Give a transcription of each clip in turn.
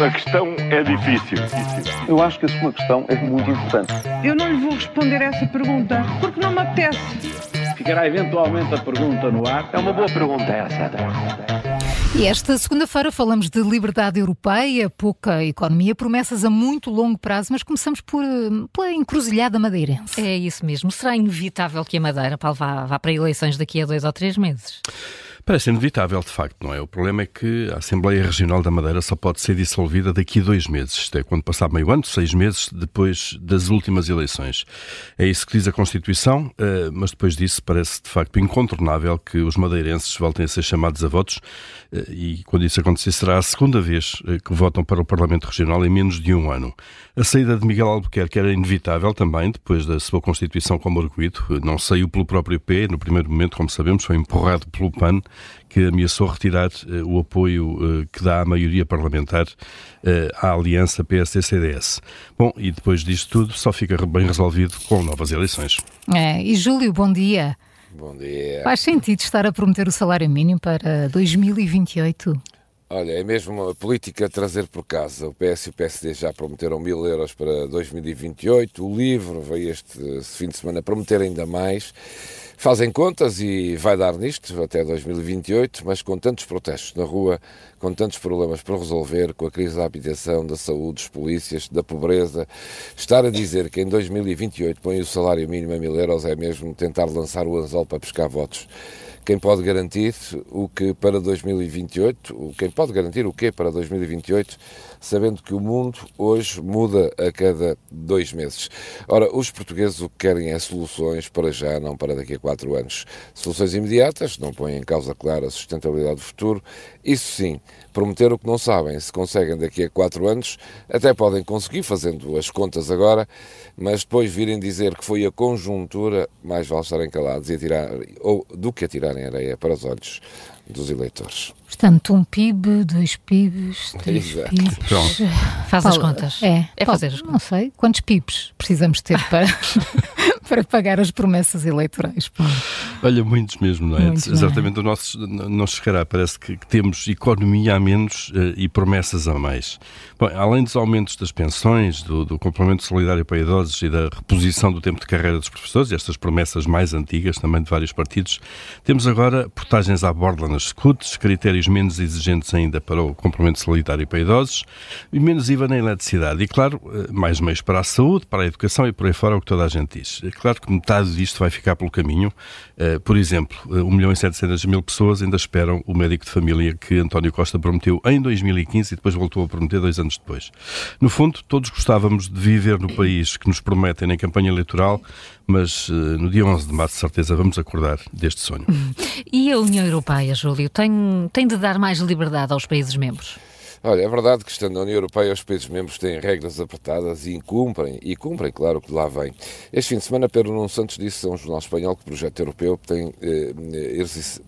A questão é difícil. Eu acho que a sua questão é muito importante. Eu não lhe vou responder essa pergunta porque não me apetece. Ficará eventualmente a pergunta no ar. É uma boa pergunta essa. E esta segunda-feira falamos de liberdade europeia, pouca economia, promessas a muito longo prazo, mas começamos por, eh, pela encruzilhada madeirense. É isso mesmo. Será inevitável que a Madeira Paulo, vá, vá para eleições daqui a dois ou três meses? Parece inevitável, de facto, não é? O problema é que a Assembleia Regional da Madeira só pode ser dissolvida daqui a dois meses, isto é, quando passar meio ano, seis meses depois das últimas eleições. É isso que diz a Constituição, eh, mas depois disso parece de facto incontornável que os madeirenses voltem a ser chamados a votos eh, e quando isso acontecer será a segunda vez eh, que votam para o Parlamento Regional em menos de um ano. A saída de Miguel Albuquerque era inevitável também, depois da sua Constituição como arguído, não saiu pelo próprio P, no primeiro momento, como sabemos, foi empurrado pelo PAN, que ameaçou retirar uh, o apoio uh, que dá à maioria parlamentar uh, à aliança PSD-CDS. Bom, e depois disto tudo só fica bem resolvido com novas eleições. É, e Júlio, bom dia. Bom dia. Faz sentido estar a prometer o salário mínimo para 2028? Olha, é mesmo uma política trazer por casa. O PS e o PSD já prometeram mil euros para 2028. O LIVRE veio este fim de semana prometer ainda mais. Fazem contas e vai dar nisto até 2028, mas com tantos protestos na rua, com tantos problemas para resolver, com a crise da habitação, da saúde, dos polícias, da pobreza, estar a dizer que em 2028 põe o salário mínimo a mil euros é mesmo tentar lançar o anzol para pescar votos quem pode garantir o que para 2028, quem pode garantir o que para 2028, sabendo que o mundo hoje muda a cada dois meses. Ora, os portugueses o que querem é soluções para já, não para daqui a quatro anos. Soluções imediatas, não põem em causa, claro, a sustentabilidade do futuro. Isso sim, prometer o que não sabem, se conseguem daqui a quatro anos, até podem conseguir fazendo as contas agora, mas depois virem dizer que foi a conjuntura, mais vale estarem calados e atirar, ou do que atirarem areia para os olhos dos eleitores. Portanto, um PIB, dois PIBs, três Exato. PIBs. Pronto. Faz as contas. É, É Paulo, fazer as Não sei, quantos PIBs precisamos ter para, para pagar as promessas eleitorais? Olha, muitos mesmo, não é? Muitos, não é? Exatamente, o nosso não chegará. Parece que, que temos economia a menos eh, e promessas a mais. Bom, além dos aumentos das pensões, do, do complemento solidário para idosos e da reposição do tempo de carreira dos professores, e estas promessas mais antigas também de vários partidos, temos agora portagens à borda nas scouts, critérios menos exigentes ainda para o complemento solidário para idosos e menos IVA na eletricidade. E, claro, eh, mais meios para a saúde, para a educação e por aí fora, o que toda a gente diz. Claro que metade disto vai ficar pelo caminho. Eh, Por exemplo, eh, 1 milhão e 700 mil pessoas ainda esperam o médico de família que António Costa prometeu em 2015 e depois voltou a prometer dois anos depois. No fundo, todos gostávamos de viver no país que nos prometem na campanha eleitoral, mas eh, no dia 11 de março, de certeza, vamos acordar deste sonho. E a União Europeia, Júlio, tem, tem de dar mais liberdade aos países membros? Olha, é verdade que estando na União Europeia os países membros têm regras apertadas e cumprem, e cumprem, claro, que lá vem. Este fim de semana, Pedro Nuno Santos disse a um jornal espanhol que o projeto europeu tem, eh,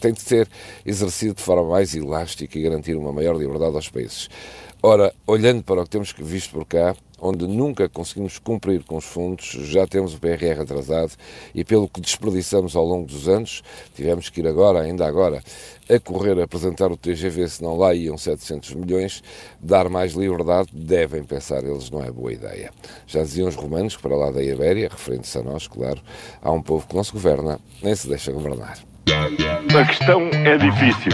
tem de ser exercido de forma mais elástica e garantir uma maior liberdade aos países. Ora, olhando para o que temos visto por cá, onde nunca conseguimos cumprir com os fundos, já temos o PRR atrasado e pelo que desperdiçamos ao longo dos anos, tivemos que ir agora, ainda agora, a correr a apresentar o TGV, se não lá iam 700 milhões, dar mais liberdade, devem pensar eles, não é boa ideia. Já diziam os romanos que para lá da Ibéria, referentes a nós, claro, há um povo que não se governa, nem se deixa governar. A questão é difícil.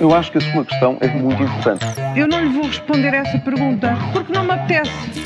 Eu acho que a sua questão é muito importante. Eu não lhe vou responder essa pergunta porque não me apetece.